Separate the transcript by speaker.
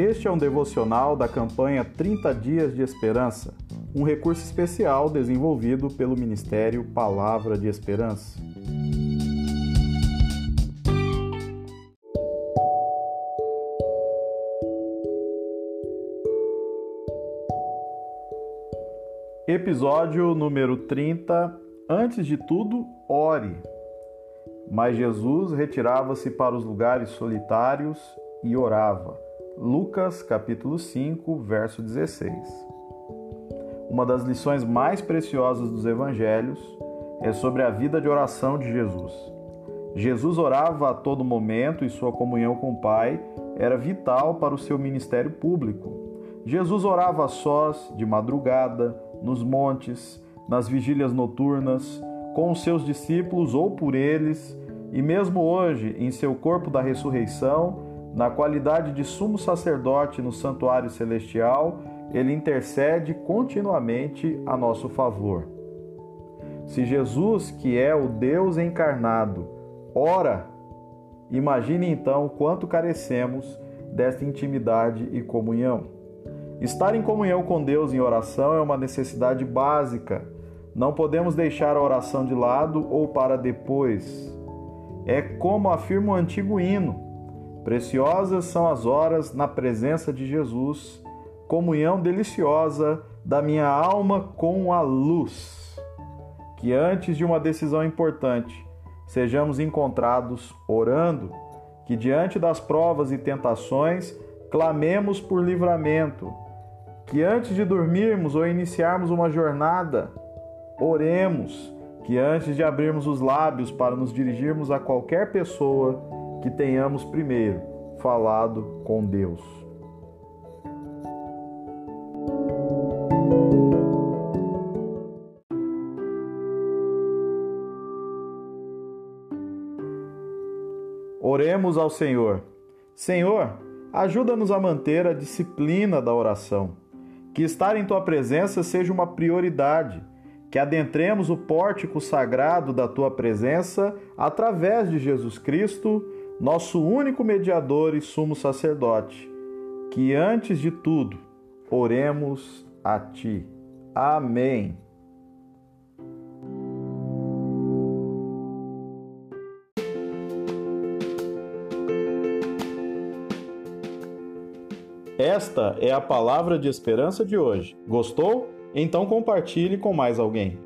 Speaker 1: Este é um devocional da campanha 30 Dias de Esperança, um recurso especial desenvolvido pelo Ministério Palavra de Esperança. Episódio número 30. Antes de tudo, ore. Mas Jesus retirava-se para os lugares solitários e orava. Lucas capítulo 5, verso 16. Uma das lições mais preciosas dos evangelhos é sobre a vida de oração de Jesus. Jesus orava a todo momento e sua comunhão com o Pai era vital para o seu ministério público. Jesus orava a sós, de madrugada, nos montes, nas vigílias noturnas, com os seus discípulos ou por eles, e mesmo hoje, em seu corpo da ressurreição, na qualidade de sumo sacerdote no santuário celestial, ele intercede continuamente a nosso favor. Se Jesus, que é o Deus encarnado, ora, imagine então quanto carecemos desta intimidade e comunhão. Estar em comunhão com Deus em oração é uma necessidade básica. Não podemos deixar a oração de lado ou para depois. É como afirma o antigo hino: Preciosas são as horas na presença de Jesus, comunhão deliciosa da minha alma com a luz. Que antes de uma decisão importante, sejamos encontrados orando, que diante das provas e tentações, clamemos por livramento, que antes de dormirmos ou iniciarmos uma jornada, oremos, que antes de abrirmos os lábios para nos dirigirmos a qualquer pessoa, que tenhamos primeiro falado com Deus. Oremos ao Senhor. Senhor, ajuda-nos a manter a disciplina da oração. Que estar em tua presença seja uma prioridade. Que adentremos o pórtico sagrado da tua presença através de Jesus Cristo nosso único mediador e sumo sacerdote, que antes de tudo oremos a Ti. Amém. Esta é a palavra de esperança de hoje. Gostou? Então compartilhe com mais alguém.